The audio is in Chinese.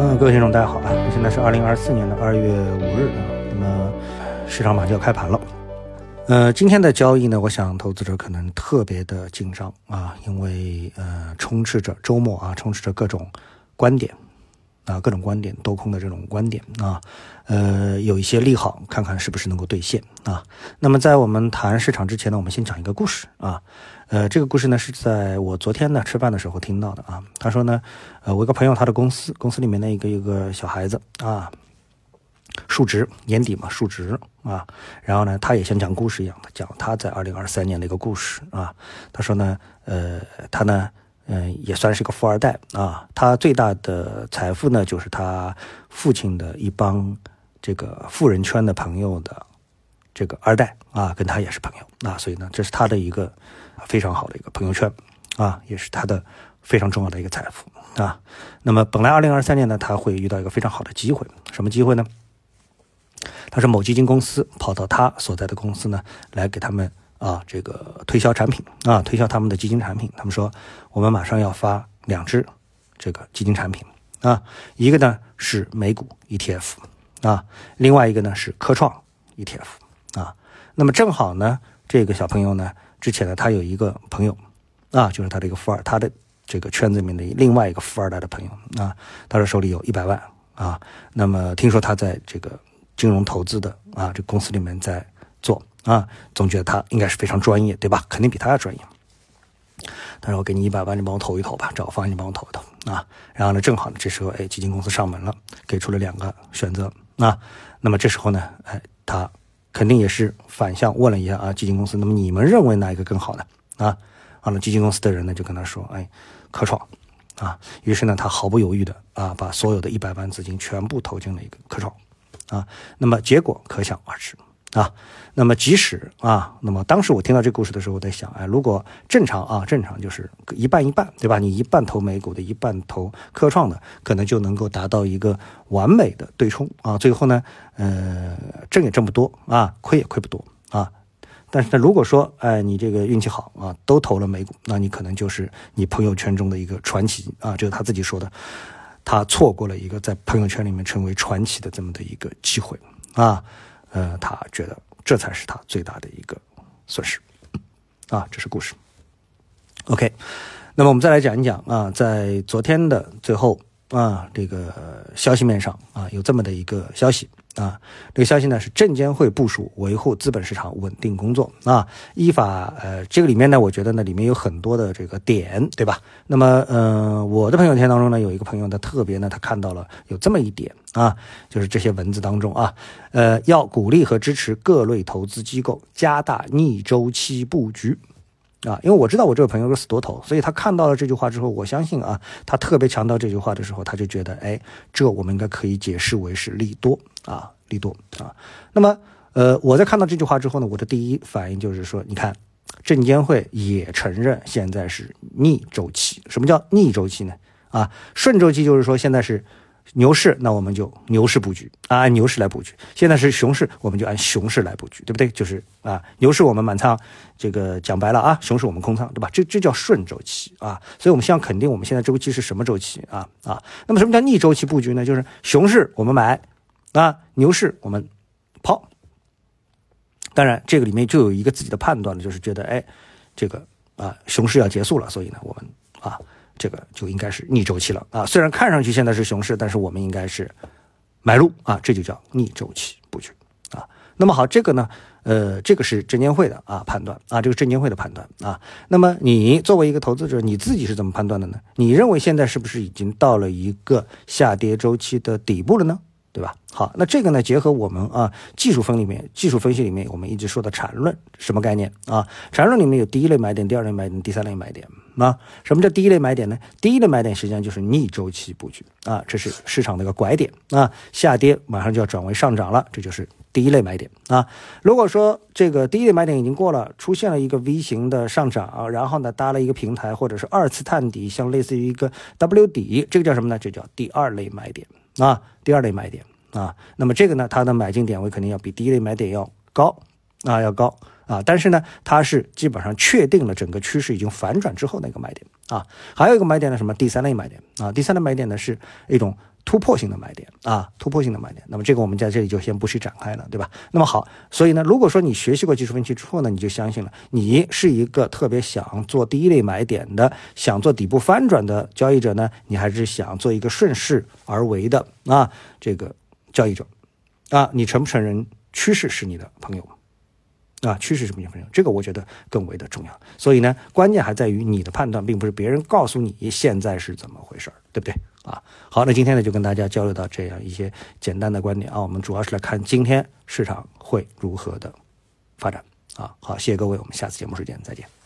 嗯，各位听众，大家好啊！现在是二零二四年的二月五日啊，那么市场马上就要开盘了。呃，今天的交易呢，我想投资者可能特别的紧张啊，因为呃，充斥着周末啊，充斥着各种观点啊，各种观点多空的这种观点啊，呃，有一些利好，看看是不是能够兑现啊。那么在我们谈市场之前呢，我们先讲一个故事啊。呃，这个故事呢是在我昨天呢吃饭的时候听到的啊。他说呢，呃，我一个朋友他的公司公司里面的一个一个小孩子啊，述职年底嘛述职啊，然后呢他也像讲故事一样的讲他在二零二三年的一个故事啊。他说呢，呃，他呢，嗯，也算是个富二代啊。他最大的财富呢就是他父亲的一帮这个富人圈的朋友的这个二代啊，跟他也是朋友啊，所以呢这是他的一个。非常好的一个朋友圈，啊，也是他的非常重要的一个财富啊。那么本来二零二三年呢，他会遇到一个非常好的机会，什么机会呢？他是某基金公司跑到他所在的公司呢，来给他们啊这个推销产品啊，推销他们的基金产品。他们说我们马上要发两只这个基金产品啊，一个呢是美股 ETF 啊，另外一个呢是科创 ETF 啊。那么正好呢，这个小朋友呢。之前呢，他有一个朋友，啊，就是他的一个富二，他的这个圈子里面的另外一个富二代的朋友啊，他说手里有一百万啊，那么听说他在这个金融投资的啊，这公司里面在做啊，总觉得他应该是非常专业，对吧？肯定比他要专业。他说：“我给你一百万，你帮我投一投吧，找个方案你帮我投一投啊。”然后呢，正好呢，这时候哎，基金公司上门了，给出了两个选择啊。那么这时候呢，哎，他。肯定也是反向问了一下啊，基金公司，那么你们认为哪一个更好呢？啊，完了，基金公司的人呢就跟他说，哎，科创，啊，于是呢，他毫不犹豫的啊，把所有的一百万资金全部投进了一个科创，啊，那么结果可想而知。啊，那么即使啊，那么当时我听到这个故事的时候，我在想，哎，如果正常啊，正常就是一半一半，对吧？你一半投美股的，一半投科创的，可能就能够达到一个完美的对冲啊。最后呢，呃，挣也挣不多啊，亏也亏不多啊。但是呢，如果说，哎，你这个运气好啊，都投了美股，那你可能就是你朋友圈中的一个传奇啊。这是他自己说的，他错过了一个在朋友圈里面成为传奇的这么的一个机会啊。呃，他觉得这才是他最大的一个损失，啊，这是故事。OK，那么我们再来讲一讲啊，在昨天的最后啊，这个消息面上啊，有这么的一个消息。啊，这个消息呢是证监会部署维护资本市场稳定工作啊，依法呃，这个里面呢，我觉得呢里面有很多的这个点，对吧？那么呃，我的朋友圈当中呢，有一个朋友呢特别呢，他看到了有这么一点啊，就是这些文字当中啊，呃，要鼓励和支持各类投资机构加大逆周期布局。啊，因为我知道我这个朋友是死多头，所以他看到了这句话之后，我相信啊，他特别强调这句话的时候，他就觉得，哎，这我们应该可以解释为是利多啊，利多啊。那么，呃，我在看到这句话之后呢，我的第一反应就是说，你看，证监会也承认现在是逆周期。什么叫逆周期呢？啊，顺周期就是说现在是。牛市，那我们就牛市布局啊，按牛市来布局。现在是熊市，我们就按熊市来布局，对不对？就是啊，牛市我们满仓，这个讲白了啊，熊市我们空仓，对吧？这这叫顺周期啊。所以我们先肯定我们现在周期是什么周期啊啊？那么什么叫逆周期布局呢？就是熊市我们买啊，牛市我们抛。当然，这个里面就有一个自己的判断了，就是觉得哎，这个啊，熊市要结束了，所以呢，我们啊。这个就应该是逆周期了啊！虽然看上去现在是熊市，但是我们应该是买入啊，这就叫逆周期布局啊。那么好，这个呢，呃，这个是证监会的啊判断啊，这个证监会的判断啊。那么你作为一个投资者，你自己是怎么判断的呢？你认为现在是不是已经到了一个下跌周期的底部了呢？对吧？好，那这个呢，结合我们啊技术分里面技术分析里面我们一直说的缠论，什么概念啊？缠论里面有第一类买点、第二类买点、第三类买点。啊，什么叫第一类买点呢？第一类买点实际上就是逆周期布局啊，这是市场的一个拐点啊，下跌马上就要转为上涨了，这就是第一类买点啊。如果说这个第一类买点已经过了，出现了一个 V 型的上涨，然后呢搭了一个平台或者是二次探底，像类似于一个 W 底，这个叫什么呢？这叫第二类买点啊，第二类买点啊。那么这个呢，它的买进点位肯定要比第一类买点要高啊，要高。啊，但是呢，它是基本上确定了整个趋势已经反转之后的一个买点啊。还有一个买点呢，什么第三类买点啊？第三类买点呢是一种突破性的买点啊，突破性的买点。那么这个我们在这里就先不去展开了，对吧？那么好，所以呢，如果说你学习过技术分析之后呢，你就相信了，你是一个特别想做第一类买点的，想做底部翻转的交易者呢，你还是想做一个顺势而为的啊这个交易者啊？你承不承认趋势是你的朋友？啊，趋势是不朋友，这个我觉得更为的重要。所以呢，关键还在于你的判断，并不是别人告诉你现在是怎么回事对不对？啊，好，那今天呢就跟大家交流到这样一些简单的观点啊，我们主要是来看今天市场会如何的发展啊。好，谢谢各位，我们下次节目时间再见。